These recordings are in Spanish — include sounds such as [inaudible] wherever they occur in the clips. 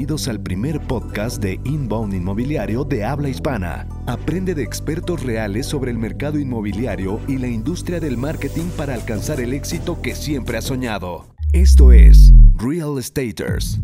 Bienvenidos al primer podcast de Inbound Inmobiliario de habla hispana. Aprende de expertos reales sobre el mercado inmobiliario y la industria del marketing para alcanzar el éxito que siempre has soñado. Esto es Real Estaters.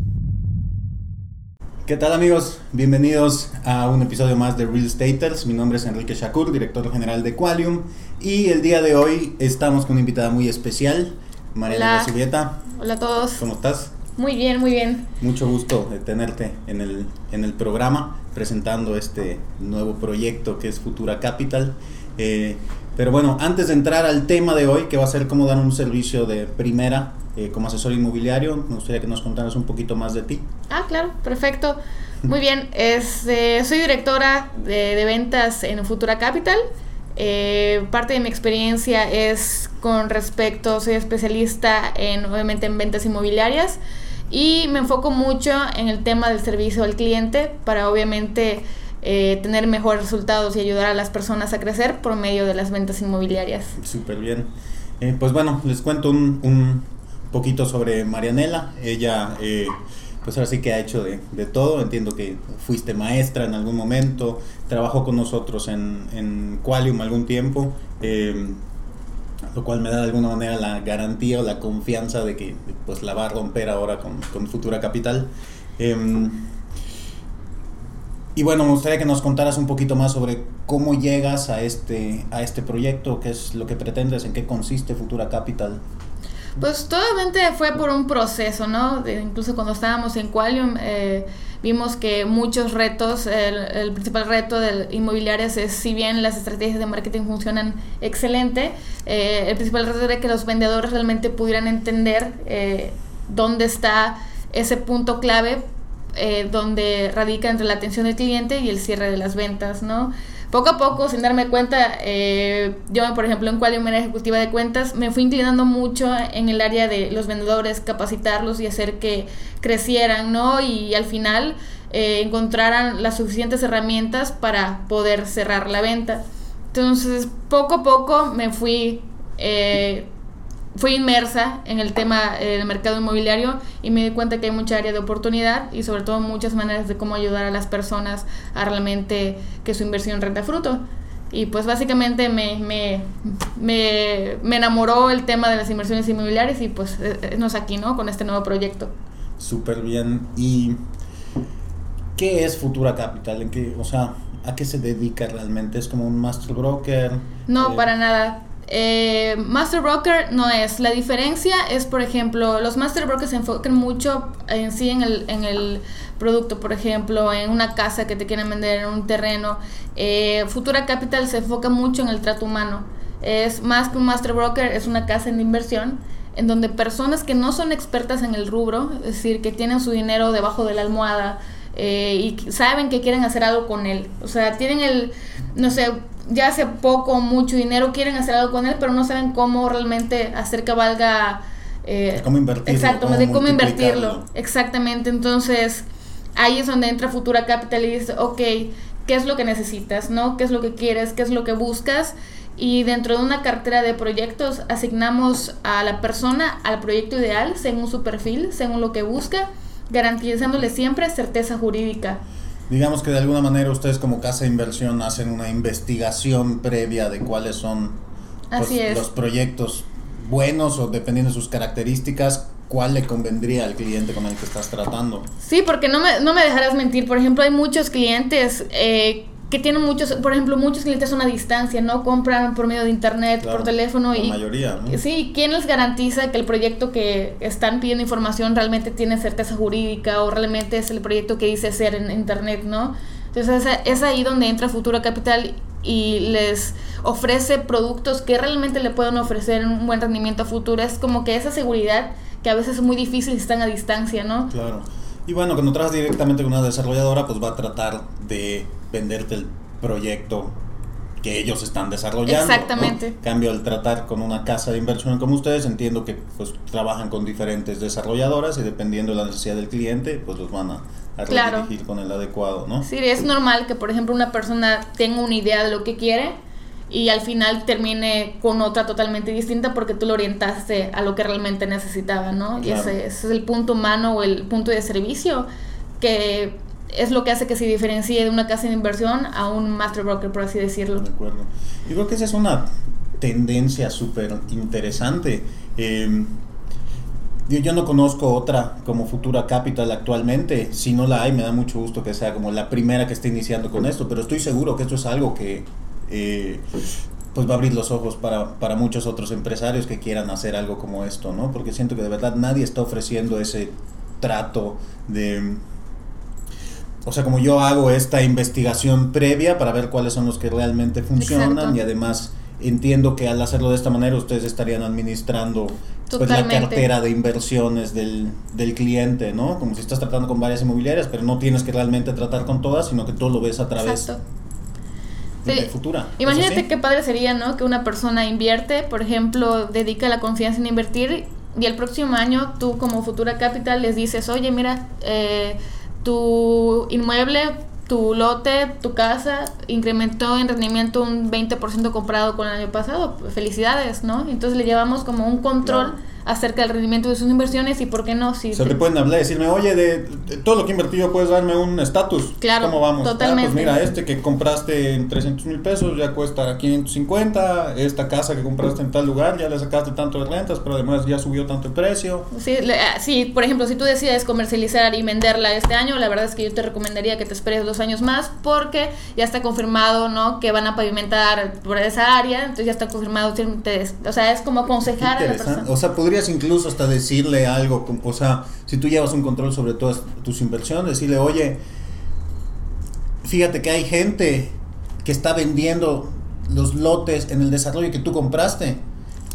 ¿Qué tal amigos? Bienvenidos a un episodio más de Real Estaters. Mi nombre es Enrique Shakur, director general de Qualium. Y el día de hoy estamos con una invitada muy especial, Mariana Subieta. Hola a todos. ¿Cómo estás? Muy bien, muy bien. Mucho gusto de tenerte en el, en el programa presentando este nuevo proyecto que es Futura Capital. Eh, pero bueno, antes de entrar al tema de hoy, que va a ser cómo dar un servicio de primera eh, como asesor inmobiliario, me gustaría que nos contaras un poquito más de ti. Ah, claro, perfecto. Muy bien, este, soy directora de, de, ventas en Futura Capital. Eh, parte de mi experiencia es con respecto, soy especialista en, obviamente, en ventas inmobiliarias y me enfoco mucho en el tema del servicio al cliente para obviamente eh, tener mejores resultados y ayudar a las personas a crecer por medio de las ventas inmobiliarias. Súper bien. Eh, pues bueno, les cuento un, un, poquito sobre Marianela. Ella, eh, pues ahora sí que ha hecho de, todo. Entiendo que fuiste maestra en algún momento, trabajó con nosotros en, en Qualium algún tiempo. Eh, lo cual me da de alguna manera la garantía o la confianza de que pues la va a romper ahora con, con Futura Capital. Eh, y bueno, me gustaría que nos contaras un poquito más sobre cómo llegas a este, a este proyecto, qué es lo que pretendes, en qué consiste Futura Capital. Pues totalmente fue por un proceso, ¿no? Incluso cuando estábamos en Qualium, eh, vimos que muchos retos, el, principal reto de inmobiliarias es, si bien las estrategias de marketing funcionan excelente, eh, el principal reto era que los vendedores realmente pudieran entender eh, dónde está ese punto clave eh, donde radica entre la atención del cliente y el cierre de las ventas, ¿no? Poco a poco, sin darme cuenta, eh, yo, por ejemplo, en Qualium era ejecutiva de cuentas, me fui inclinando mucho en el área de los vendedores, capacitarlos y hacer que crecieran, ¿no? Y al final eh, encontraran las suficientes herramientas para poder cerrar la venta. Entonces, poco a poco me fui eh, fui inmersa en el tema del mercado inmobiliario y me di cuenta que hay mucha área de oportunidad y sobre todo muchas maneras de cómo ayudar a las personas a realmente que su inversión renta fruto. Y pues básicamente me, me, me, me enamoró el tema de las inversiones inmobiliarias y pues nos aquí, ¿no? Con este nuevo proyecto. Súper bien. ¿Y qué es Futura Capital? ¿En qué, o sea, ¿a qué se dedica realmente? ¿Es como un master broker? No, eh, para nada eh, Master Broker no es. La diferencia es, por ejemplo, los Master Brokers se enfocan mucho en sí en el, en el producto, por ejemplo, en una casa que te quieren vender, en un terreno. Eh, Futura Capital se enfoca mucho en el trato humano. Es más que un Master Broker, es una casa de inversión en donde personas que no son expertas en el rubro, es decir, que tienen su dinero debajo de la almohada eh, y saben que quieren hacer algo con él. O sea, tienen el, no sé, ya hace poco, mucho dinero, quieren hacer algo con él, pero no saben cómo realmente hacer que valga... Eh, cómo invertirlo. Exacto, de cómo invertirlo. Exactamente, entonces ahí es donde entra Futura Capital y dice, ok, ¿qué es lo que necesitas? ¿No? ¿Qué es lo que quieres? ¿Qué es lo que buscas? Y dentro de una cartera de proyectos asignamos a la persona al proyecto ideal según su perfil, según lo que busca, garantizándole siempre certeza jurídica. Digamos que de alguna manera ustedes como casa de inversión hacen una investigación previa de cuáles son los proyectos buenos o dependiendo de sus características, cuál le convendría al cliente con el que estás tratando. Sí, porque no me, no me dejarás mentir. Por ejemplo, hay muchos clientes eh, que tienen muchos, por ejemplo, muchos clientes son a distancia, ¿no? Compran por medio de internet, Claro, por teléfono la y... mayoría, ¿no? Sí, ¿quién les garantiza que el proyecto que están pidiendo información realmente tiene certeza jurídica o realmente es el proyecto que dice ser en internet, ¿no? Entonces es, es ahí donde entra Futura Capital y les ofrece productos que realmente le pueden ofrecer un buen rendimiento a futuro. Es como que esa seguridad que a veces es muy difícil si están a distancia, ¿no? Claro. Y bueno, cuando trabajas directamente con una desarrolladora, pues va a tratar de venderte el proyecto que ellos están desarrollando. Exactamente. Cambio al tratar con una casa de inversión como ustedes, entiendo que pues trabajan con diferentes desarrolladoras y dependiendo de la necesidad del cliente, pues los van a, a Claro. redirigir con el adecuado, ¿no? Sí, es normal que, por ejemplo, una persona tenga una idea de lo que quiere y al final termine con otra totalmente distinta porque tú lo orientaste a lo que realmente necesitaba, ¿no? Y Claro. ese, ese es el punto humano o el punto de servicio que es lo que hace que se diferencie de una casa de inversión a un master broker, por así decirlo. De acuerdo. Yo creo que esa es una tendencia súper interesante. Yo, yo, no conozco otra como Futura Capital actualmente. Si no la hay, me da mucho gusto que sea como la primera que esté iniciando con esto, pero estoy seguro que esto es algo que eh, pues va a abrir los ojos para, para, muchos otros empresarios que quieran hacer algo como esto, ¿no? Porque siento que de verdad nadie está ofreciendo ese trato de... O sea, como yo hago esta investigación previa para ver cuáles son los que realmente funcionan Exacto. y además entiendo que al hacerlo de esta manera ustedes estarían administrando pues, la cartera de inversiones del, del, cliente, ¿no? Como si estás tratando con varias inmobiliarias, pero no tienes que realmente tratar con todas, sino que tú lo ves a través Exacto. de sí. futura. Imagínate qué padre sería, ¿no? Que una persona invierte, por ejemplo, dedica la confianza en invertir y el próximo año tú como Futura Capital les dices, oye, mira, eh, tu inmueble tu lote, tu casa, incrementó en rendimiento un 20% comparado con el año pasado. Felicidades, ¿no? Entonces le llevamos como un control. Acerca del rendimiento de sus inversiones y por qué no si se te... pueden hablar y decirme oye de, de, todo lo que he invertido puedes darme un estatus. Claro cómo vamos totalmente ah, pues mira este que compraste en 300 mil pesos ya cuesta 550 esta casa que compraste en tal lugar ya le sacaste tanto de rentas pero además ya subió tanto el precio sí, le, sí por ejemplo si tú decides comercializar y venderla este año la verdad es que yo te recomendaría que te esperes dos años más porque ya está confirmado no que van a pavimentar por esa área entonces ya está confirmado o sea es como aconsejar a la persona. O sea podría incluso hasta decirle algo, o sea, si tú llevas un control sobre todas tus inversiones, decirle, oye, fíjate que hay gente que está vendiendo los lotes en el desarrollo que tú compraste,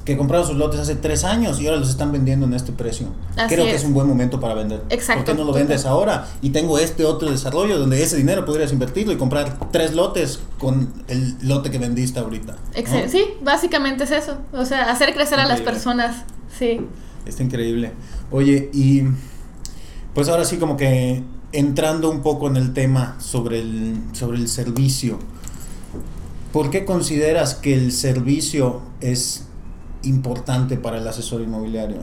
que compraron sus lotes hace tres años y ahora los están vendiendo en este precio. Así Creo es. que es un buen momento para vender. Exacto. ¿Por qué no lo vendes ahora? Y tengo este otro desarrollo donde ese dinero podrías invertirlo y comprar tres lotes con el lote que vendiste ahorita. ¿no? Sí, básicamente es eso. O sea, hacer crecer Increíble. a las personas. Sí. Está increíble. Oye, y pues ahora sí como que entrando un poco en el tema sobre el, sobre el servicio, ¿por qué consideras que el servicio es importante para el asesor inmobiliario?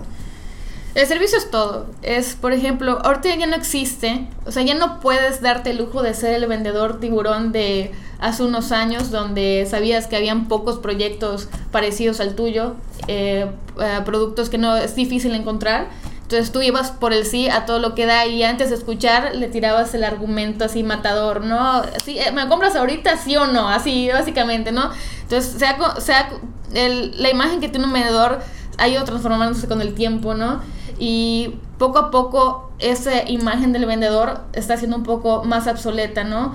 El servicio es todo. Es, por ejemplo, ahorita ya no existe, o sea, ya no puedes darte el lujo de ser el vendedor tiburón de hace unos años donde sabías que habían pocos proyectos parecidos al tuyo, eh, eh, productos que no es difícil encontrar. Entonces tú ibas por el sí a todo lo que da y antes de escuchar le tirabas el argumento así matador, ¿no? Así, ¿Me compras ahorita sí o no? Así básicamente, ¿no? Entonces sea, sea la imagen que tiene un vendedor ha ido transformándose con el tiempo, ¿no? Y poco a poco esa imagen del vendedor está siendo un poco más obsoleta, ¿no?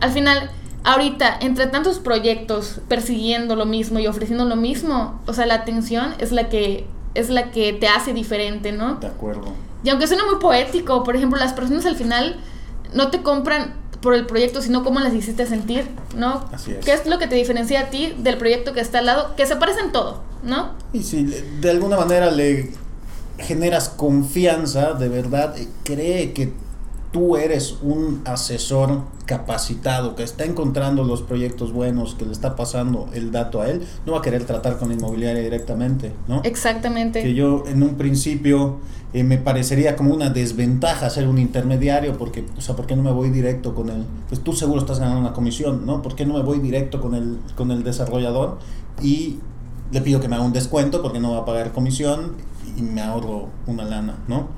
Al final, ahorita, entre tantos proyectos persiguiendo lo mismo y ofreciendo lo mismo, o sea, la atención es la que es la que te hace diferente, ¿no? De acuerdo. Y aunque suene muy poético, por ejemplo, las personas al final no te compran por el proyecto, sino cómo las hiciste sentir, ¿no? Así es. ¿Qué es lo que te diferencia a ti del proyecto que está al lado? Que se parece en todo, ¿no? Y si de alguna manera le generas confianza, de verdad, cree que tú eres un asesor capacitado que está encontrando los proyectos buenos, que le está pasando el dato a él, no va a querer tratar con la inmobiliaria directamente, ¿no? Exactamente. Que yo en un principio eh, me parecería como una desventaja ser un intermediario, porque, o sea, ¿por qué no me voy directo con él? Pues tú seguro estás ganando una comisión, ¿no? ¿Por qué no me voy directo con el, con el desarrollador y le pido que me haga un descuento porque no va a pagar comisión y me ahorro una lana, ¿no?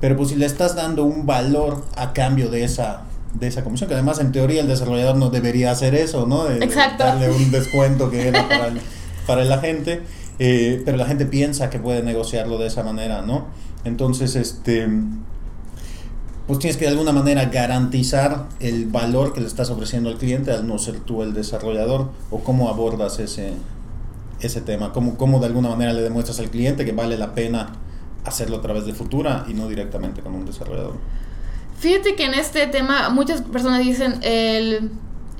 Pero pues si le estás dando un valor a cambio de esa de esa comisión, que además en teoría el desarrollador no debería hacer eso, ¿no? De, Exacto. Darle un [laughs] descuento que era para el, para el agente, eh, pero la gente piensa que puede negociarlo de esa manera, ¿no? Entonces, este, pues tienes que de alguna manera garantizar el valor que le estás ofreciendo al cliente al no ser tú el desarrollador, o cómo abordas ese, ese tema, cómo, cómo de alguna manera le demuestras al cliente que vale la pena hacerlo a través de Futura y no directamente con un desarrollador. Fíjate que en este tema muchas personas dicen el,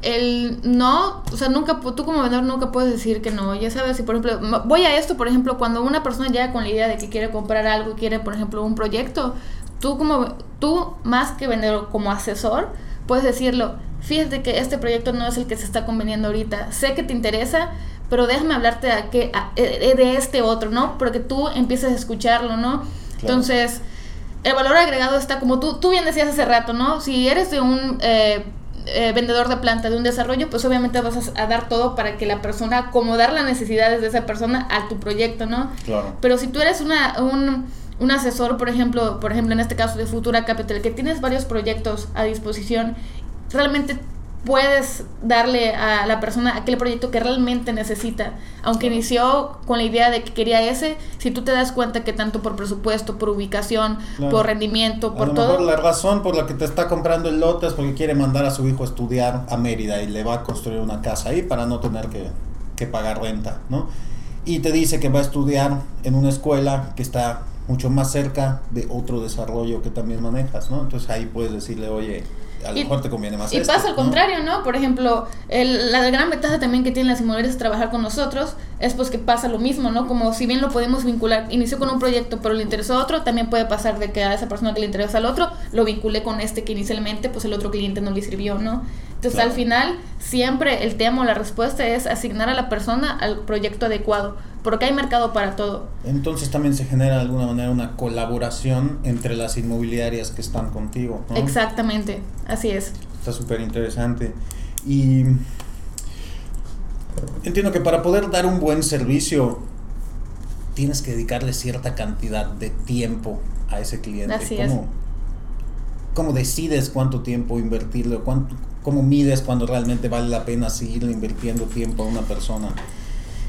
el no, o sea, nunca, tú como vendedor nunca puedes decir que no. Ya sabes, si por ejemplo, voy a esto, por ejemplo, cuando una persona llega con la idea de que quiere comprar algo, quiere, por ejemplo, un proyecto, tú como, tú más que vendedor, como asesor, puedes decirlo, fíjate que este proyecto no es el que se está conveniendo ahorita, sé que te interesa, pero déjame hablarte de, que, de este otro, ¿no? Porque tú empieces a escucharlo, ¿no? Claro. Entonces, el valor agregado está como tú, tú bien decías hace rato, ¿no? Si eres de un eh, eh, vendedor de planta, de un desarrollo, pues obviamente vas a, dar todo para que la persona, acomodar las necesidades de esa persona a tu proyecto, ¿no? Claro. Pero si tú eres una, un, un asesor, por ejemplo, por ejemplo en este caso de Futura Capital, que tienes varios proyectos a disposición, realmente puedes darle a la persona aquel proyecto que realmente necesita. Aunque inició con la idea de que quería ese, si tú te das cuenta que tanto por presupuesto, por ubicación, por rendimiento, por a lo todo... Mejor la razón por la que te está comprando el lote es porque quiere mandar a su hijo a estudiar a Mérida y le va a construir una casa ahí para no tener que, que pagar renta, ¿no? Y te dice que va a estudiar en una escuela que está mucho más cerca de otro desarrollo que también manejas, ¿no? Entonces ahí puedes decirle, oye, a lo mejor te conviene más. Y pasa al contrario, ¿no? Por ejemplo, el, la gran ventaja también que tienen las inmobiliarias de trabajar con nosotros es pues que pasa lo mismo, ¿no? Como si bien lo podemos vincular, inició con un proyecto pero le interesó a otro, también puede pasar de que a esa persona que le interesa al otro, lo vinculé con este que inicialmente pues el otro cliente no le sirvió, ¿no? Entonces al final siempre el tema o la respuesta es asignar a la persona al proyecto adecuado, porque hay mercado para todo. Entonces también se genera de alguna manera una colaboración entre las inmobiliarias que están contigo. ¿no? Exactamente, así es. Está súper interesante. Y entiendo que para poder dar un buen servicio tienes que dedicarle cierta cantidad de tiempo a ese cliente. Así ¿Cómo, es. ¿Cómo decides cuánto tiempo invertirle? Cuánto, ¿Cómo mides cuando realmente vale la pena seguir invirtiendo tiempo a una persona?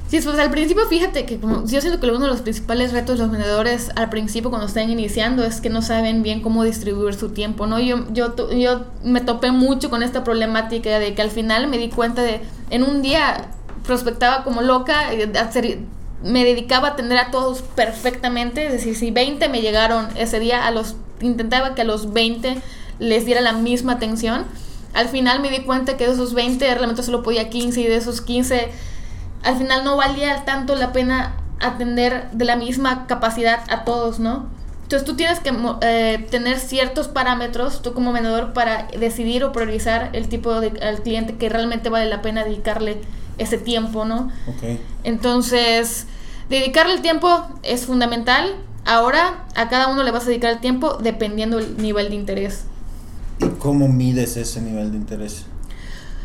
Sí, pues al principio fíjate que como, yo siento que uno de los principales retos de los vendedores al principio cuando están iniciando es que no saben bien cómo distribuir su tiempo, ¿no? Yo, yo, yo me topé mucho con esta problemática de que al final me di cuenta de, en un día prospectaba como loca, me dedicaba a atender a todos perfectamente, es decir, si 20 me llegaron ese día, a los intentaba que a los 20 les diera la misma atención. Al final me di cuenta que de esos 20 realmente solo podía 15 y de esos 15 al final no valía tanto la pena atender de la misma capacidad a todos, ¿no? Entonces tú tienes que eh, tener ciertos parámetros, tú como vendedor, para decidir o priorizar el tipo de al cliente que realmente vale la pena dedicarle ese tiempo, ¿no? Ok. Entonces, dedicarle el tiempo es fundamental. Ahora, a cada uno le vas a dedicar el tiempo dependiendo del nivel de interés. ¿Y cómo mides ese nivel de interés?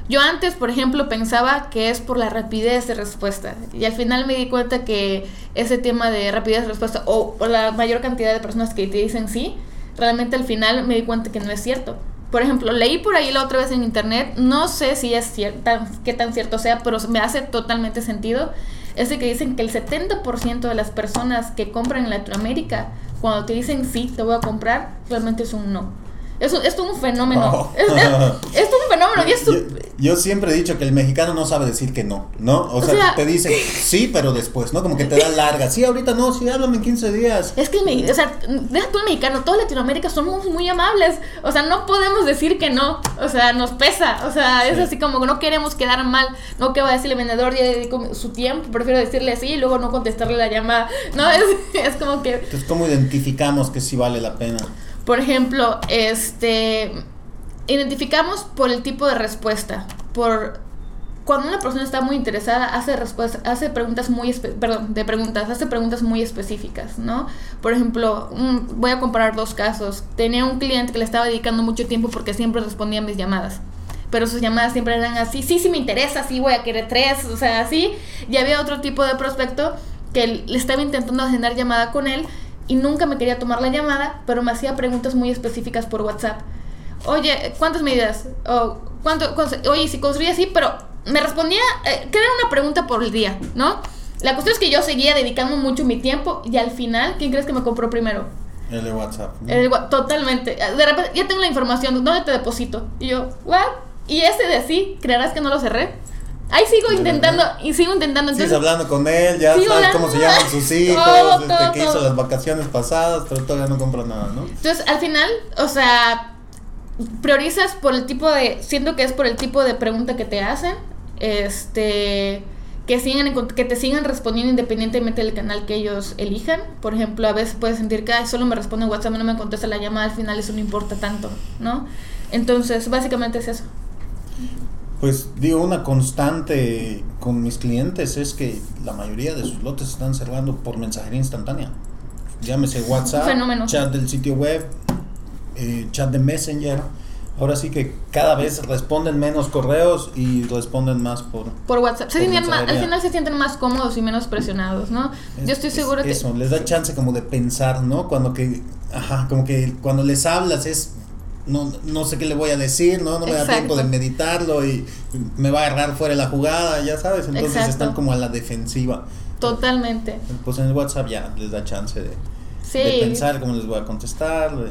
Yo antes, por ejemplo, pensaba que es por la rapidez de respuesta y al final me di cuenta que ese tema de rapidez de respuesta o, la mayor cantidad de personas que te dicen sí, realmente al final me di cuenta que no es cierto. Por ejemplo, leí por ahí la otra vez en internet, no sé si es cierto, qué tan cierto sea, pero me hace totalmente sentido, es que dicen que el 70% de las personas que compran en Latinoamérica, cuando te dicen sí, te voy a comprar, realmente es un no. Es, es un fenómeno. Oh. [laughs] Es, es, un fenómeno. Y es yo, yo, siempre he dicho que el mexicano no sabe decir que no, ¿no? O, o sea, sea, te dice sí, pero después, ¿no? Como que te da larga. Sí, ahorita no, sí, háblame en 15 días. Es que, el, o sea, deja tú el mexicano, toda Latinoamérica somos muy amables. O sea, no podemos decir que no. O sea, nos pesa. O sea, es sí. así como que no queremos quedar mal. No que va a decirle vendedor, ya dedico su tiempo, prefiero decirle sí y luego no contestarle la llamada. No, [laughs] es, es como que. Entonces, ¿cómo identificamos que sí vale la pena? Por ejemplo, este identificamos por el tipo de respuesta, por cuando una persona está muy interesada hace respuesta, hace preguntas muy perdón, de preguntas, hace preguntas muy específicas, ¿no? Por ejemplo, un, voy a comparar dos casos. Tenía un cliente que le estaba dedicando mucho tiempo porque siempre respondía a mis llamadas. Pero sus llamadas siempre eran así, sí, sí me interesa, sí voy a querer tres, o sea, así. Y había otro tipo de prospecto que le estaba intentando agendar llamada con él y nunca me quería tomar la llamada, pero me hacía preguntas muy específicas por WhatsApp. Oye, ¿cuántas medidas? O, ¿cuánto, oye, si construía así, pero me respondía, eh, que era una pregunta por el día, ¿no? La cuestión es que yo seguía dedicando mucho mi tiempo y al final, ¿quién crees que me compró primero? El de WhatsApp. ¿no? El, totalmente. De repente, ya tengo la información, ¿dónde te deposito? Y yo, ¿what? Y ese de sí, ¿creerás que no lo cerré? Ahí sigo intentando y sigo intentando. Entonces, Sigues hablando con él, ya sabes hablando. cómo se llaman sus [laughs] hijos, todo, este, todo, que todo. hizo las vacaciones pasadas, pero todavía no compra nada, ¿no? Entonces, al final, o sea, priorizas por el tipo de, siento que es por el tipo de pregunta que te hacen, este, que sigan, que te sigan respondiendo independientemente del canal que ellos elijan. Por ejemplo, a veces puedes sentir que Ay, solo me responde WhatsApp, no me contesta la llamada, al final eso no importa tanto, ¿no? Entonces, básicamente es eso. Pues digo, una constante con mis clientes es que la mayoría de sus lotes están cerrando por mensajería instantánea. llámese WhatsApp, Fenómeno. chat del sitio web, eh, chat de Messenger. Ahora sí que cada vez responden menos correos y responden más por... Por WhatsApp. Se Por sienten más- al final se sienten más cómodos y menos presionados, ¿no? Es- Yo estoy es seguro que... Eso, les da chance como de pensar, ¿no? Cuando que... Ajá, como que cuando les hablas es... No, no sé qué le voy a decir, ¿no? No me da tiempo de meditarlo y me va a agarrar fuera de la jugada, ya sabes. Entonces Exacto. están como a la defensiva. Totalmente. Pues en el WhatsApp ya les da chance de, Sí. de pensar cómo les voy a contestar, de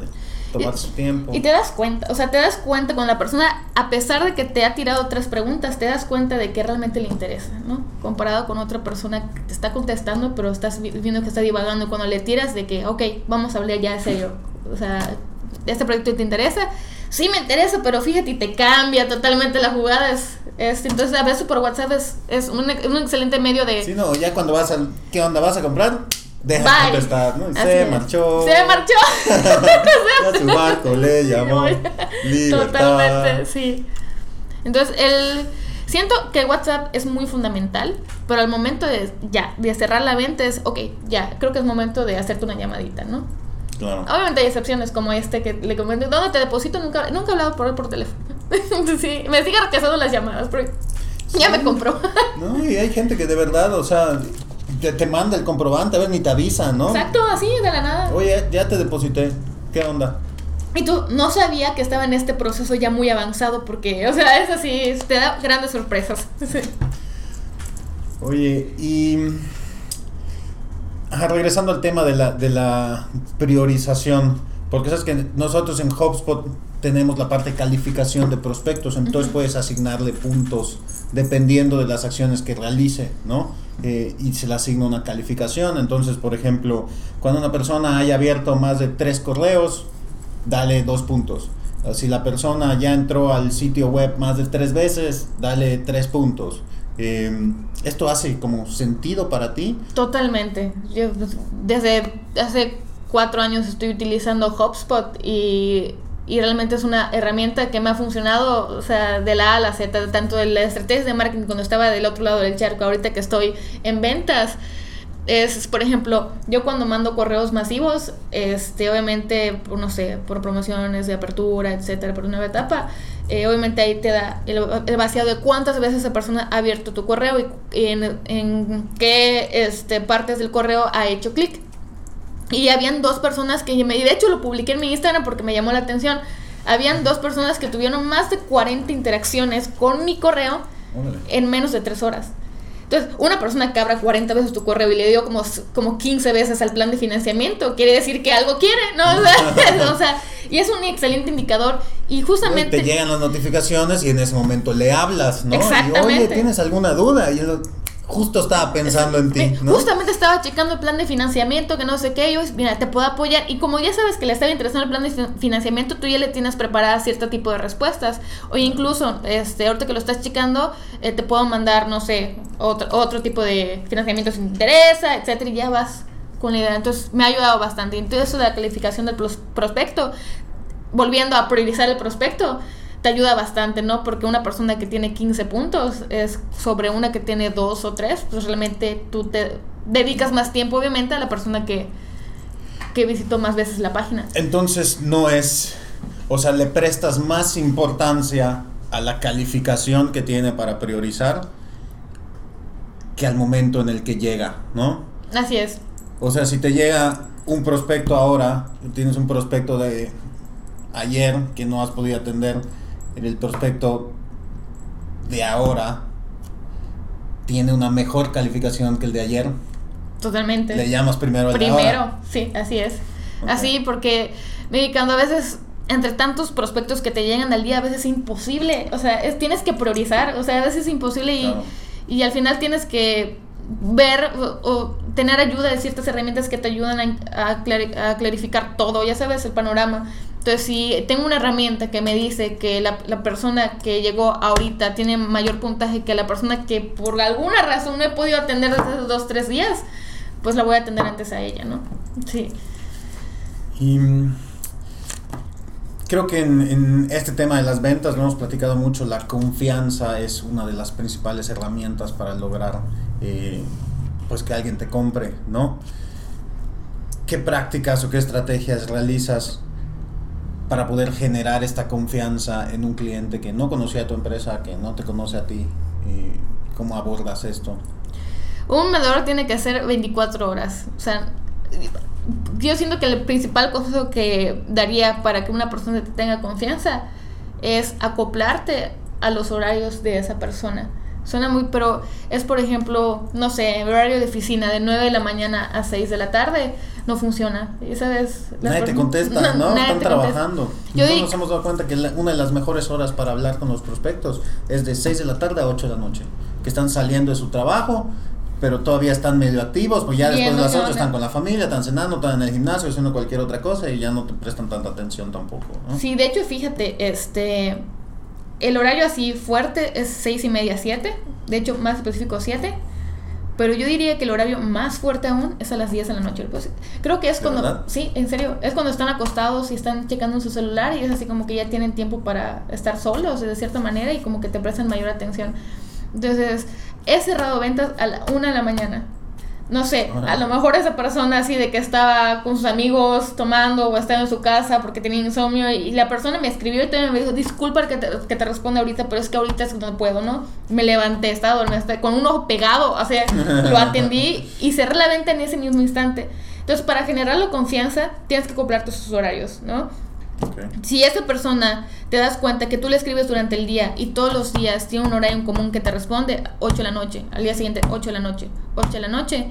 tomar Y- su tiempo. Y te das cuenta, o sea, te das cuenta con la persona, a pesar de que te ha tirado tres preguntas, te das cuenta de que realmente le interesa, ¿no? Comparado con otra persona que te está contestando, pero estás vi- viendo que está divagando. Cuando le tiras de que, ok, vamos a hablar ya en serio, o sea, ¿este proyecto te interesa? Sí, me interesa, pero fíjate, y te cambia totalmente la jugada. Es, es- entonces, a veces por WhatsApp es, es un, un excelente medio de... Sí, no, ya cuando vas al... ¿Qué onda? ¿Vas a comprar? Deja de Bye. contestar, ¿no? Se marchó. Se marchó. [laughs] ya su barco le llamó. [laughs] Libertad. Totalmente, sí. Entonces, el siento que WhatsApp es muy fundamental, pero al momento de ya, de cerrar la venta es, ok, ya, creo que es momento de hacerte una llamadita, ¿no? Claro. Obviamente hay excepciones como este que le comento, ¿dónde te deposito? Nunca, nunca he hablado por él por teléfono. [laughs] sí, me sigue rechazando las llamadas, pero ya me compró. [laughs] No, y hay gente que de verdad, o sea, te, te manda el comprobante, a ver, ni te avisa, ¿no? Exacto, así, de la nada. Oye, ya te deposité. ¿Qué onda? Y tú no sabía que estaba en este proceso ya muy avanzado porque, o sea, es así, te da grandes sorpresas. [laughs] Oye, y ajá, regresando al tema de la, de la priorización, porque sabes que nosotros en HubSpot tenemos la parte de calificación de prospectos, entonces puedes asignarle puntos dependiendo de las acciones que realice, ¿no? Eh, y se le asigna una calificación, entonces, por ejemplo, cuando una persona haya abierto más de tres correos, dale dos puntos. Si la persona ya entró al sitio web más de tres veces, dale tres puntos. Eh, ¿Esto hace como sentido para ti? Totalmente. Yo desde hace cuatro años estoy utilizando HubSpot y, y realmente es una herramienta que me ha funcionado, o sea, de la A a la Z, tanto de la estrategia de marketing cuando estaba del otro lado del charco, ahorita que estoy en ventas. Es, por ejemplo, yo cuando mando correos masivos, este, obviamente, no sé, por promociones de apertura, etcétera, por una nueva etapa, eh, obviamente ahí te da el, el vaciado de cuántas veces esa persona ha abierto tu correo y, y en, en qué este, partes del correo ha hecho clic. Y habían dos personas que me, y de hecho lo publiqué en mi Instagram porque me llamó la atención. Habían dos personas que tuvieron más de 40 interacciones con mi correo Órale. en menos de tres horas. Entonces, una persona que abra 40 veces tu correo y le dio como, como 15 veces al plan de financiamiento, quiere decir que algo quiere, ¿no? [laughs] O sea, [laughs] o sea, y es un excelente indicador. Y justamente... Te llegan las notificaciones y en ese momento le hablas, ¿no? Y, Exactamente. Oye, ¿tienes alguna duda? Y yo justo estaba pensando en ti, Eh, ¿no? Justamente estaba checando el plan de financiamiento, que no sé qué, yo, mira, te puedo apoyar. Y como ya sabes que le estaba interesando el plan de fin- financiamiento, tú ya le tienes preparadas cierto tipo de respuestas. O incluso, este, ahorita que lo estás checando, eh, te puedo mandar, no sé, otro, otro tipo de financiamiento si te interesa, etcétera, y ya vas con la idea. Entonces, me ha ayudado bastante. Entonces, eso de la calificación del pros- prospecto, volviendo a priorizar el prospecto, te ayuda bastante, ¿no? Porque una persona que tiene 15 puntos es sobre una que tiene 2 o 3, pues realmente tú te dedicas más tiempo, obviamente, a la persona que, que visitó más veces la página. Entonces no es, o sea, le prestas más importancia a la calificación que tiene para priorizar que al momento en el que llega, ¿no? Así es. O sea, si te llega un prospecto ahora, tienes un prospecto de ayer que no has podido atender, el prospecto de ahora tiene una mejor calificación que el de ayer, Totalmente. le llamas primero al de Primero, ahora. sí, así es. Así porque medicando a veces entre tantos prospectos que te llegan al día, a veces es imposible, o sea, es- tienes que priorizar, o sea, a veces es imposible y, Claro. y al final tienes que ver o, o tener ayuda de ciertas herramientas que te ayudan a, a clarificar todo, ya sabes, el panorama. Entonces, si tengo una herramienta que me dice que la, la persona que llegó ahorita tiene mayor puntaje que la persona que por alguna razón no he podido atender desde hace dos, tres días, pues la voy a atender antes a ella, ¿no? Sí. Y mm, creo que en, en este tema de las ventas lo hemos platicado mucho, la confianza es una de las principales herramientas para lograr eh, pues que alguien te compre, ¿no? ¿qué prácticas o qué estrategias realizas para poder generar esta confianza en un cliente que no conocía a tu empresa, que no te conoce a ti? ¿Y ¿Cómo abordas esto? Un medidor tiene que ser 24 horas. O sea, yo siento que el principal consejo que daría para que una persona tenga confianza es acoplarte a los horarios de esa persona. Suena muy, pero es por ejemplo, no sé, horario de oficina de 9 de la mañana a 6 de la tarde, no funciona. Esa es nadie te contesta, [laughs] ¿no? Están trabajando. Nosotros nos hemos dado cuenta que una de las mejores horas para hablar con los prospectos es de 6 de la tarde a 8 de la noche, que están saliendo de su trabajo, pero todavía están medio activos, pues ya después de las 8 están con la familia, están cenando, están en el gimnasio, haciendo cualquier otra cosa y ya no te prestan tanta atención tampoco. ¿no? Sí, de hecho, fíjate, este el horario así fuerte es 6 y media, 7. De hecho, más específico, 7. Pero yo diría que el horario más fuerte aún es a las 10 de la noche. Pues, creo que es cuando... Sí, en serio. Es cuando están acostados y están checando su celular y es así como que ya tienen tiempo para estar solos de cierta manera y como que te prestan mayor atención. Entonces, he cerrado ventas a la 1 de la mañana no sé, a lo mejor esa persona así de que estaba con sus amigos tomando o estaba en su casa porque tenía insomnio y, la persona me escribió y también me dijo, disculpa que te, que te responda ahorita, pero es que ahorita es no puedo, ¿no? Me levanté, estaba dormida, con un ojo pegado, o sea, lo atendí y cerré la venta en ese mismo instante. Entonces, para generar la confianza, tienes que acoplar tus horarios, ¿no? Si esa persona te das cuenta que tú le escribes durante el día y todos los días tiene un horario en común que te responde 8 de la noche, al día siguiente 8 de la noche, 8 de la noche,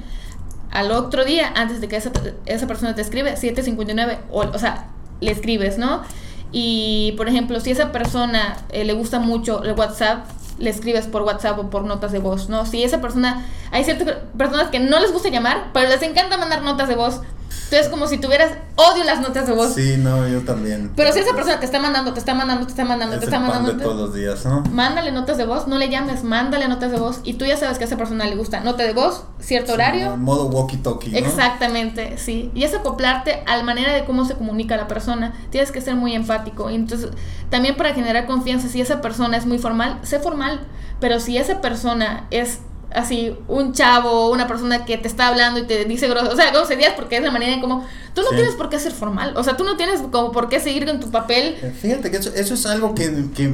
al otro día, antes de que esa, esa persona te escribe, 7.59, o, o sea, le escribes, ¿no? Y, por ejemplo, si esa persona eh, le gusta mucho el WhatsApp, le escribes por WhatsApp o por notas de voz, ¿no? Si esa persona, hay ciertas personas que no les gusta llamar, pero les encanta mandar notas de voz. Entonces, como si tuvieras odio las notas de voz. Sí, no, yo también. Pero si esa persona te está mandando, te está mandando, te está mandando, te está mandando. todos los días, ¿no? Mándale notas de voz, no le llames, mándale notas de voz. Y tú ya sabes que a esa persona le gusta nota de voz, cierto horario. modo walkie-talkie. Exactamente, sí. Y es acoplarte a la manera de cómo se comunica la persona. Tienes que ser muy empático. Y entonces, también para generar confianza, si esa persona es muy formal, sé formal. Pero si esa persona es así un chavo, una persona que te está hablando y te dice grosso, o sea, días porque es la manera en como tú no tienes por qué ser formal, o sea, tú no tienes como por qué seguir con tu papel. Eh, fíjate que eso, es algo que, que,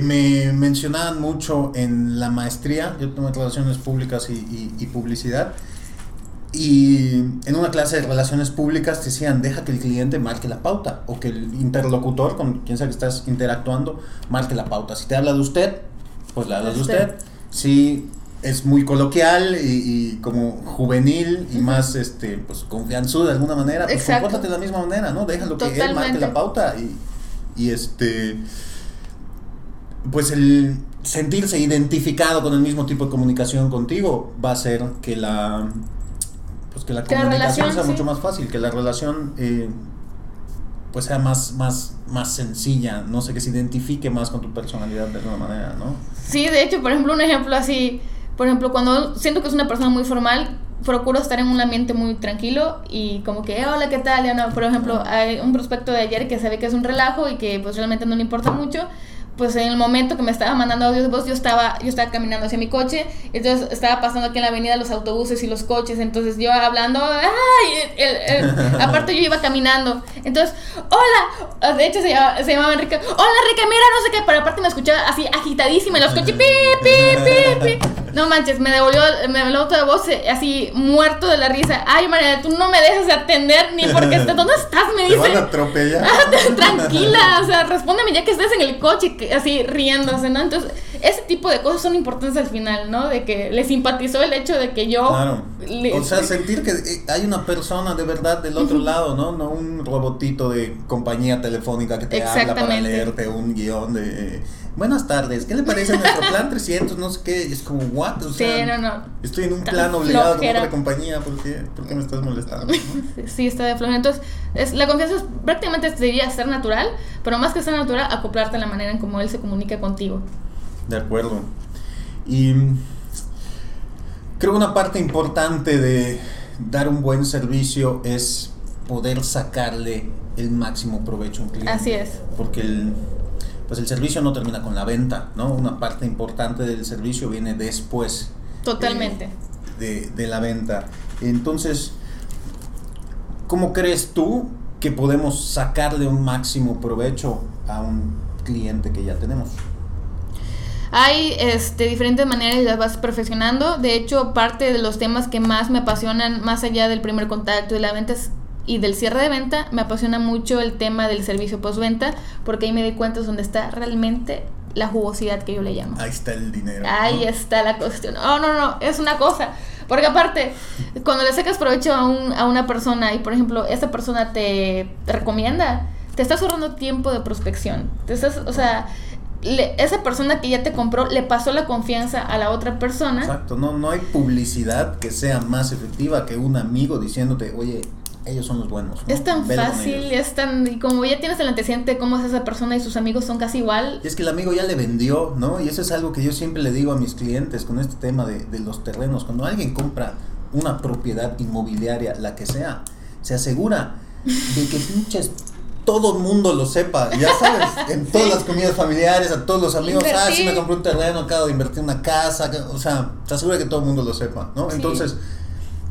me mencionaban mucho en la maestría, yo tengo relaciones públicas y, y, publicidad. Y en una clase de relaciones públicas decían, deja que el cliente marque la pauta o que el interlocutor con quien sea que estás interactuando marque la pauta. Si te habla de usted, pues le hablas de usted sí es muy coloquial y, como juvenil y más este pues confianzudo de alguna manera, pues compórtate de la misma manera, ¿no? Déjalo que él marque la pauta y, y este pues el sentirse identificado con el mismo tipo de comunicación contigo va a hacer que la pues que la comunicación sea mucho más fácil, que la relación eh, pues sea más, más, más sencilla, no sé, que se identifique más con tu personalidad de alguna manera, ¿no? Sí, de hecho, por ejemplo, un ejemplo así, por ejemplo, cuando siento que es una persona muy formal, procuro estar en un ambiente muy tranquilo y como que, hola, ¿qué tal? Ya no, por ejemplo, hay un prospecto de ayer que se ve que es un relajo y que pues realmente no le importa mucho pues en el momento que me estaba mandando audio de voz, yo estaba, yo estaba caminando hacia mi coche, entonces estaba pasando aquí en la avenida los autobuses y los coches, entonces yo hablando, ¡ay! [laughs] aparte yo iba caminando, entonces, hola, de hecho se, llamaba, se llamaba Enrique, hola Enrique, mira, no sé qué, pero aparte me escuchaba así agitadísima en los coches, pi, pi, pi, pi. No manches, me devolvió, me devolvió de voz eh, así muerto de la risa. Ay, María, tú no me dejas de atender ni porque [laughs] ¿dónde estás? Me dice. Te van a atropellar. [laughs] tranquila, o sea, respóndeme ya que estés en el coche así riéndose, ¿no? Entonces, ese tipo de cosas son importantes al final, ¿no? De que le simpatizó el hecho de que yo... Claro. o sea, sentir que eh, hay una persona de verdad del otro lado, ¿no? No un robotito de compañía telefónica que te habla para leerte un guion de... Buenas tardes, ¿qué le parece nuestro plan 300? No sé qué, es como, ¿what? O sea, sí, no, no. Estoy en un plan obligado con otra compañía, ¿por qué, ¿por qué me estás molestando? [laughs] sí, está de flojera. Entonces, es, la confianza es, prácticamente debería ser natural, pero más que ser natural, acoplarte a la manera en cómo él se comunica contigo. De acuerdo. Y creo que una parte importante de dar un buen servicio es poder sacarle el máximo provecho a un cliente. Así es. Porque el pues el servicio no termina con la venta, ¿no? Una parte importante del servicio viene después. Totalmente. de, de, la venta. Entonces, ¿cómo crees tú que podemos sacarle un máximo provecho a un cliente que ya tenemos? Hay este, diferentes maneras y las vas perfeccionando. De hecho, parte de los temas que más me apasionan, más allá del primer contacto y la venta y del cierre de venta, me apasiona mucho el tema del servicio postventa, porque ahí me doy cuenta donde está realmente la jugosidad que yo le llamo. Ahí está el dinero. Ahí está la cuestión. Oh, no, no, es una cosa. Porque aparte, cuando le sacas provecho a, un, a una persona y, por ejemplo, esa persona te, recomienda, te estás ahorrando tiempo de prospección. Te estás, o sea, esa persona que ya te compró le pasó la confianza a la otra persona. Exacto, no, no hay publicidad que sea más efectiva que un amigo diciéndote, oye, ellos son los buenos. Es tan fácil, es tan. Y como ya tienes el antecedente de cómo es esa persona y sus amigos son casi igual. Y es que el amigo ya le vendió, ¿no? Y eso es algo que yo siempre le digo a mis clientes con este tema de, de los terrenos. Cuando alguien compra una propiedad inmobiliaria, la que sea, se asegura de que pinches todo el mundo lo sepa, ya sabes, [laughs] en todas las comidas familiares, a todos los amigos, ah, sí me compré un terreno, acabo de invertir una casa, o sea, se asegura que todo el mundo lo sepa, ¿no? Entonces,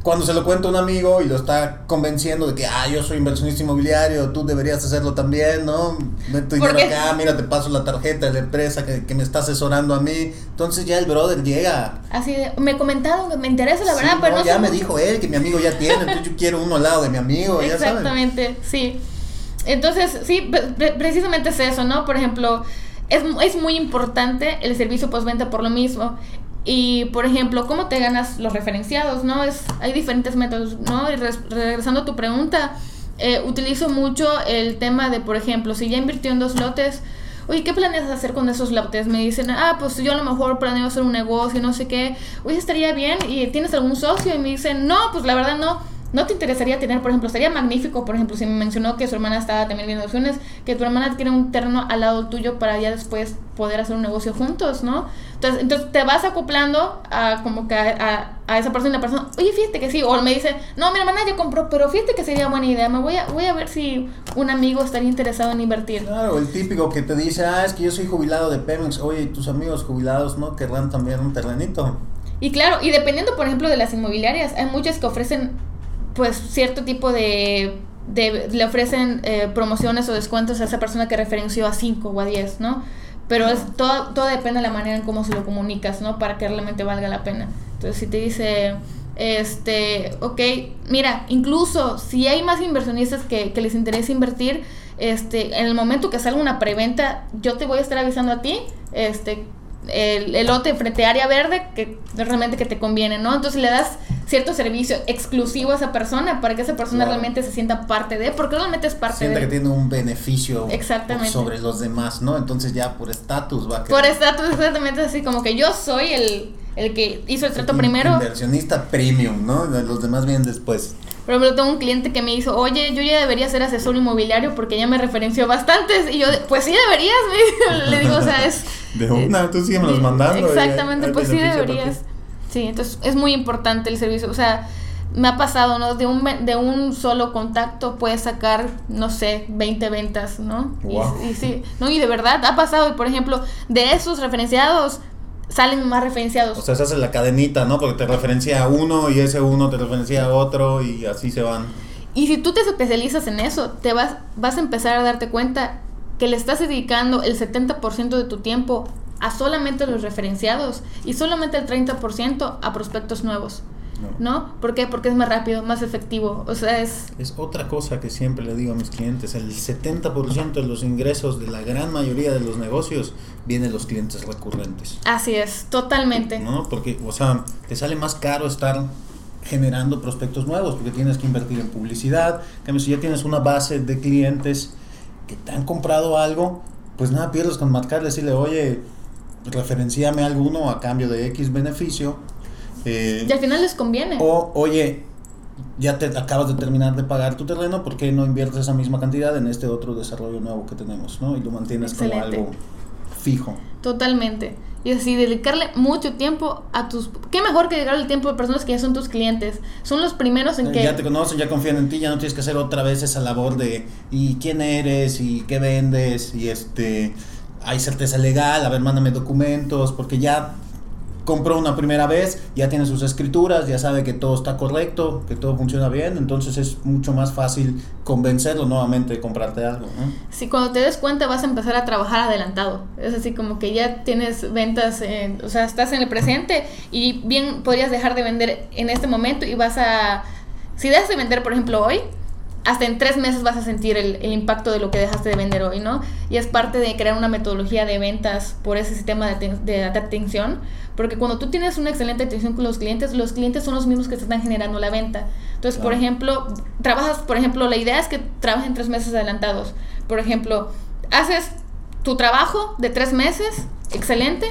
cuando se lo cuenta un amigo y lo está convenciendo de que, ah, yo soy inversionista inmobiliario, tú deberías hacerlo también, ¿no? Meto dinero acá, mira, te paso la tarjeta de la empresa que, me está asesorando a mí. Entonces ya el brother llega. Así de, me comentaron, me interesa la verdad, pero no, ya me dijo él que mi amigo ya tiene, entonces yo quiero uno al lado de mi amigo, ya Exactamente, sí. Entonces, sí, precisamente es eso, ¿no? Por ejemplo, es, es muy importante el servicio postventa por lo mismo. Y, por ejemplo, ¿cómo te ganas los referenciados? ¿no? Es, hay diferentes métodos, ¿no? Y regresando a tu pregunta, eh, utilizo mucho el tema de, por ejemplo, si ya invirtió en dos lotes, oye, ¿qué planeas hacer con esos lotes? Me dicen, ah, pues yo a lo mejor planeo hacer un negocio, no sé qué, oye, estaría bien, ¿y tienes algún socio? Y me dicen, no, pues la verdad no ¿No te interesaría tener, por ejemplo, sería magnífico, por ejemplo, si me mencionó que su hermana estaba también viendo opciones, que tu hermana tiene un terreno al lado tuyo para ya después poder hacer un negocio juntos, ¿no? Entonces, entonces te vas acoplando a como que a, a, esa persona y la persona, oye, fíjate que sí, o me dice, no, mi hermana ya compró, pero fíjate que sería buena idea, me voy a, voy a ver si un amigo estaría interesado en invertir. Claro, el típico que te dice, ah, es que yo soy jubilado de Pemex, oye, tus amigos jubilados no querrán también un terrenito. Y claro, y dependiendo, por ejemplo, de las inmobiliarias, hay muchas que ofrecen pues cierto tipo de, de le ofrecen eh, promociones o descuentos a esa persona que referenció a 5 o a 10, ¿no? Pero es, todo, todo depende de la manera en cómo se lo comunicas, ¿no? Para que realmente valga la pena. Entonces, si te dice, este, ok, mira, incluso si hay más inversionistas que, que les interesa invertir, este, en el momento que salga una preventa, yo te voy a estar avisando a ti, este, el, lote frente a área verde que realmente que te conviene, ¿no? Entonces le das cierto servicio exclusivo a esa persona para que esa persona realmente se sienta parte de, porque realmente es parte Sienta de. que tiene un beneficio sobre los demás, ¿no? Entonces ya por estatus va a Por estatus, exactamente así, como que yo soy el, el que hizo el trato primero. Inversionista premium, ¿no? Los demás vienen después. Por ejemplo, tengo un cliente que me dijo, oye, yo ya debería ser asesor inmobiliario porque ya me referenció bastantes. Y yo, pues sí deberías, [laughs] le digo, o sea, es... [laughs] De una, tú sígueme los mandando. Exactamente, pues sí deberías. Sí, entonces es muy importante el servicio. O sea, me ha pasado, ¿no? De un, de un solo contacto puedes sacar, no sé, 20 ventas, ¿no? Y, sí, no, y de verdad ha pasado. Y por ejemplo, de esos referenciados salen más referenciados. O sea, se hace la cadenita, ¿no? Porque te referencia a uno y ese uno te referencia a otro y así se van. Y si tú te especializas en eso, te vas, vas a empezar a darte cuenta que le estás dedicando el 70% de tu tiempo a solamente los referenciados y solamente el 30% a prospectos nuevos. No. ¿Por qué? Porque es más rápido, más efectivo. O sea, es... Es otra cosa que siempre le digo a mis clientes. El 70% de los ingresos de la gran mayoría de los negocios vienen de los clientes recurrentes. Así es, totalmente. ¿No? Porque, o sea, te sale más caro estar generando prospectos nuevos porque tienes que invertir en publicidad. En si ya tienes una base de clientes que te han comprado algo, pues nada pierdes con marcarle, decirle, oye, referenciame alguno a cambio de X beneficio. Eh, y al final les conviene. O, oye, ya te acabas de terminar de pagar tu terreno, ¿por qué no inviertes esa misma cantidad en este otro desarrollo nuevo que tenemos, ¿no? Y lo mantienes como algo fijo. Totalmente. Y así, dedicarle mucho tiempo a tus... ¿Qué mejor que dedicarle el tiempo a personas que ya son tus clientes? Son los primeros en que... Ya te conocen, ya confían en ti, ya no tienes que hacer otra vez esa labor de... ¿Y quién eres? ¿Y qué vendes? Y este hay certeza legal, a ver, mándame documentos, porque ya compró una primera vez, ya tiene sus escrituras, ya sabe que todo está correcto, que todo funciona bien, entonces es mucho más fácil convencerlo nuevamente de comprarte algo. ¿no? Sí, cuando te des cuenta vas a empezar a trabajar adelantado. Es así como que ya tienes ventas, o sea, estás en el presente y bien podrías dejar de vender en este momento y vas a, si dejas de vender, por ejemplo, hoy, hasta en tres meses vas a sentir el, el, impacto de lo que dejaste de vender hoy, ¿no? Y es parte de crear una metodología de ventas por ese sistema de, de, atención, porque cuando tú tienes una excelente atención con los clientes, los clientes son los mismos que te están generando la venta. Entonces, claro. por ejemplo, trabajas, por ejemplo, la idea es que trabajen tres meses adelantados. Por ejemplo, haces tu trabajo de tres meses, excelente,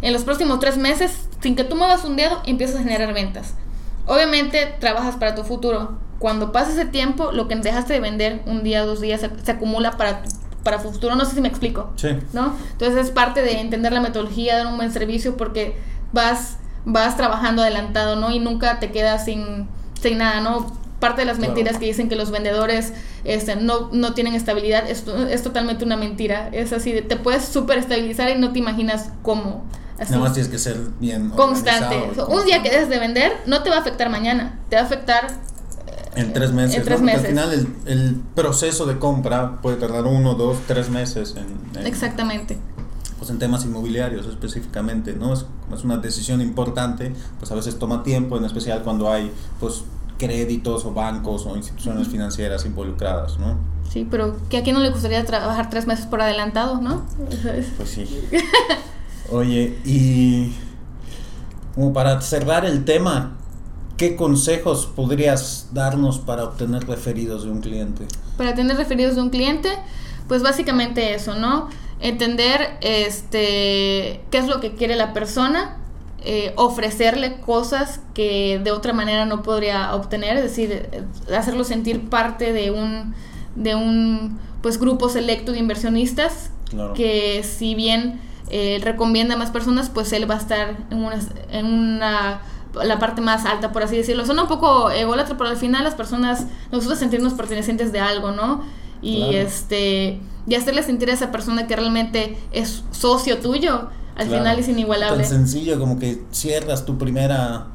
en los próximos tres meses, sin que tú muevas un dedo, empiezas a generar ventas. Obviamente, trabajas para tu futuro, cuando pasa ese tiempo, lo que dejaste de vender un día, dos días, se, se acumula para, para futuro. No sé si me explico. Sí. ¿No? Entonces es parte de entender la metodología, dar un buen servicio, porque vas, vas trabajando adelantado, ¿no? Y nunca te quedas sin, sin nada, ¿no? Parte de las mentiras claro. que dicen que los vendedores este, no, no tienen estabilidad es, es totalmente una mentira. Es así, de, te puedes súper estabilizar y no te imaginas cómo. Así. Nada más tienes que ser bien constante. un día que dejes de vender no te va a afectar mañana, te va a afectar en tres meses. En tres ¿no? meses. Al final el, el, proceso de compra puede tardar uno, dos, tres meses. En, en, Exactamente. Pues en temas inmobiliarios específicamente, ¿no? Es, es, una decisión importante, pues a veces toma tiempo, en especial cuando hay pues créditos o bancos o instituciones financieras involucradas, ¿no? Sí, pero que a quién no le gustaría trabajar tres meses por adelantado, ¿no? [laughs] Pues sí. [laughs] Oye, y como para cerrar el tema, ¿Qué consejos podrías darnos para obtener referidos de un cliente? Para tener referidos de un cliente, pues básicamente eso, ¿no? Entender este, qué es lo que quiere la persona, eh, ofrecerle cosas que de otra manera no podría obtener, es decir, hacerlo sentir parte de un, de un pues, grupo selecto de inversionistas claro. que si bien eh, recomienda a más personas, pues él va a estar en una, en una la parte más alta, por así decirlo. Son un poco ególatra, pero al final las personas nos gusta sentirnos pertenecientes de algo, ¿no? Y Claro. este y hacerle sentir a esa persona que realmente es socio tuyo, al Claro. final es inigualable. Tan sencillo como que cierras tu primera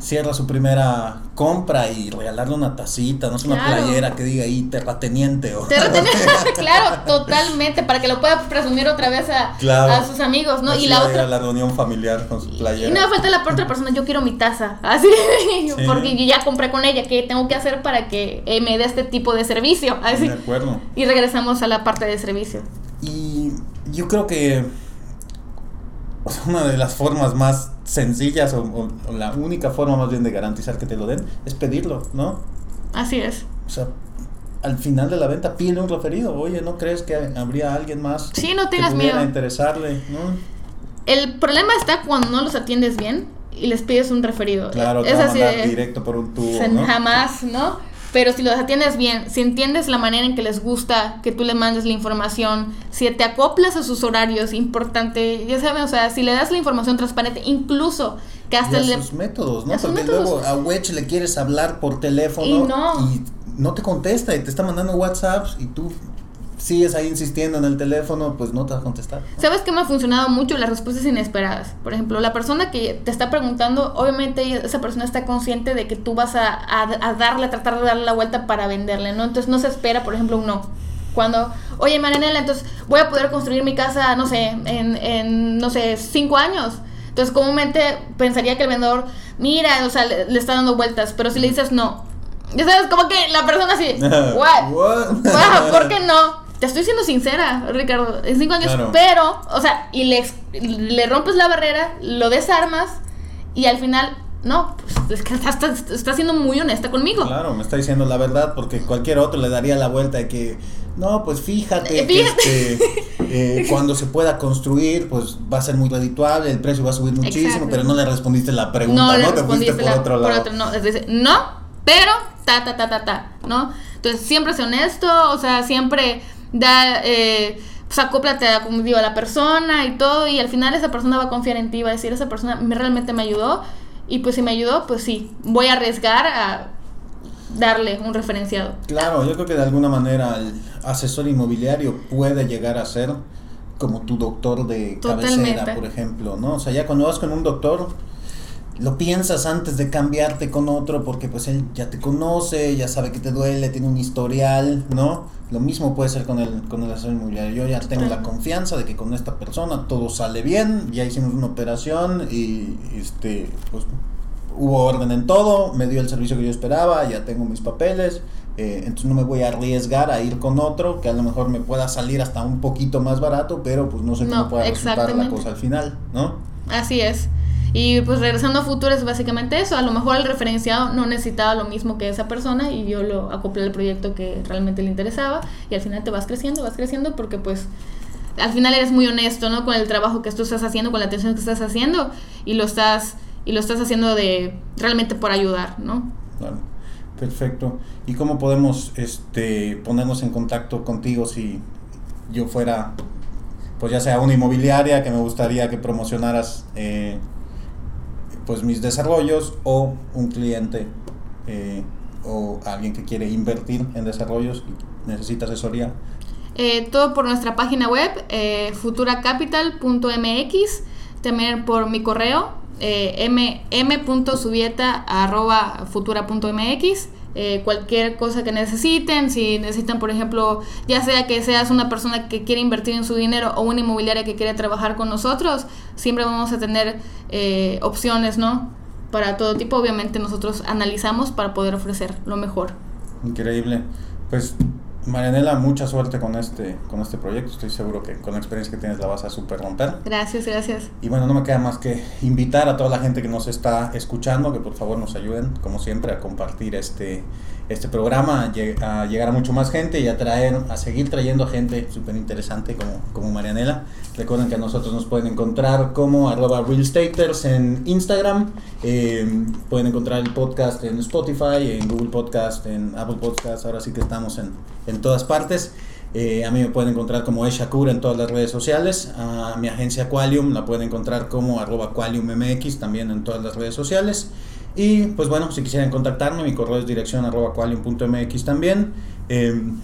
cierras su primera compra y regalarle una tacita, no es una playera que diga ahí terrateniente o Terrateniente, [laughs] claro, totalmente, para que lo pueda presumir otra vez a, Claro. a sus amigos, ¿no? Así y la a otra la reunión familiar con su y playera. no falta la otra [laughs] persona, yo quiero mi taza, [laughs] así, porque yo ya compré con ella, ¿qué tengo que hacer para que eh, me dé este tipo de servicio? Así. De acuerdo. Y regresamos a la parte de servicio. Y yo creo que una de las formas más sencillas o, o- o la única forma más bien de garantizar que te lo den es pedirlo, ¿no? Así es. O sea, al final de la venta pide un referido. Oye, ¿no crees que habría alguien más Sí, no que pudiera miedo. interesarle? ¿no? El problema está cuando no los atiendes bien y les pides un referido. Claro, te es a así mandar de- directo por un tubo, ¿no? jamás, ¿no? Pero si los atiendes bien, si entiendes la manera en que les gusta que tú le mandes la información, si te acoplas a sus horarios, importante, ya saben, o sea, si le das la información transparente, incluso que Y hasta a le... sus métodos, a ¿no? Porque métodos. luego a Wedge le quieres hablar por teléfono Y no. y no te contesta y te está mandando WhatsApps y tú sigues ahí insistiendo en el teléfono, pues no te va a contestar. ¿no? ¿Sabes qué me ha funcionado mucho? Las respuestas inesperadas. Por ejemplo, la persona que te está preguntando, obviamente esa persona está consciente de que tú vas a, a, a darle, a tratar de darle la vuelta para venderle, ¿no? Entonces no se espera, por ejemplo, un no. Cuando, oye, Marianela, entonces voy a poder construir mi casa, no sé, en, en no sé, cinco años. Entonces, comúnmente pensaría que el vendedor, mira, o sea, le, le está dando vueltas, pero si le dices no, ya sabes, como que la persona así, [laughs] what? What? Wow, ¿por qué no? Te estoy siendo sincera, Ricardo. En cinco años, Claro. pero, o sea, y le, le rompes la barrera, lo desarmas y al final, no, pues es que estás siendo muy honesta conmigo. Claro, me está diciendo la verdad porque cualquier otro le daría la vuelta de que, no, pues fíjate, Eh, que este, [laughs] eh, cuando se pueda construir, pues va a ser muy redituable, el precio va a subir muchísimo, Exacto. pero no le respondiste la pregunta, no ¿no? Te fuiste por la- otro lado. no, es decir, no, pero ta, ta, ta, ta, ta, ¿no? Entonces, siempre sé honesto, o sea, siempre da, eh, pues acóplate a, como digo, a la persona y todo, y al final esa persona va a confiar en ti, va a decir, esa persona me, realmente me ayudó, y pues si me ayudó, pues sí, voy a arriesgar a darle un referenciado. Claro, yo creo que de alguna manera el asesor inmobiliario puede llegar a ser como tu doctor de cabecera, por ejemplo, ¿no? O sea, ya cuando vas con un doctor, lo piensas antes de cambiarte con otro porque pues él ya te conoce, ya sabe que te duele, tiene un historial, ¿no? Lo mismo puede ser con el, con el asesor inmobiliario. Yo ya tengo la confianza de que con esta persona todo sale bien, ya hicimos una operación y este, pues hubo orden en todo, me dio el servicio que yo esperaba, ya tengo mis papeles, eh, entonces no me voy a arriesgar a ir con otro que a lo mejor me pueda salir hasta un poquito más barato, pero pues no sé cómo pueda resultar la cosa al final, ¿no? Así es. Y pues regresando a futuro es básicamente eso. A lo mejor el referenciado no necesitaba lo mismo que esa persona y yo lo acoplé al proyecto que realmente le interesaba y al final te vas creciendo, vas creciendo porque pues al final eres muy honesto, ¿no? Con el trabajo que tú estás haciendo, con la atención que estás haciendo y lo estás y lo estás haciendo de realmente por ayudar, ¿no? Claro. Perfecto. ¿Y cómo podemos este ponernos en contacto contigo si yo fuera pues ya sea una inmobiliaria que me gustaría que promocionaras eh, pues mis desarrollos o un cliente eh, o alguien que quiere invertir en desarrollos y necesita asesoría? Eh, todo por nuestra página web, eh, futuracapital.mx, también por mi correo, m.subieta.futura.mx. Eh, cualquier cosa que necesiten, si necesitan, por ejemplo, ya sea que seas una persona que quiere invertir en su dinero o una inmobiliaria que quiere trabajar con nosotros, siempre vamos a tener eh, opciones, ¿no? Para todo tipo, obviamente nosotros analizamos para poder ofrecer lo mejor. Increíble. Pues Marianela, mucha suerte con este, con este proyecto. Estoy seguro que con la experiencia que tienes la vas a super romper. Gracias, gracias. Y bueno, no me queda más que invitar a toda la gente que nos está escuchando que por favor nos ayuden, como siempre, a compartir este, este programa, a, llegar a mucho más gente y a traer, a seguir trayendo gente súper interesante como, como Marianela. Recuerden que a nosotros nos pueden encontrar como arroba realstaters en Instagram. Eh, pueden encontrar el podcast en Spotify, en Google Podcast, en Apple Podcast. Ahora sí que estamos en, en todas partes. Eh, a mí me pueden encontrar como Eshakur en todas las redes sociales. A mi agencia Qualium la pueden encontrar como arroba QualiumMX también en todas las redes sociales. Y pues bueno, si quisieran contactarme, mi correo es dirección arroba qualium.mx también. Em,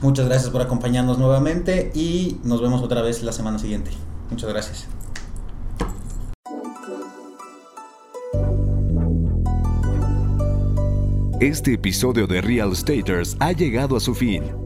muchas gracias por acompañarnos nuevamente y nos vemos otra vez la semana siguiente. Muchas gracias. Este episodio de Real Staters ha llegado a su fin.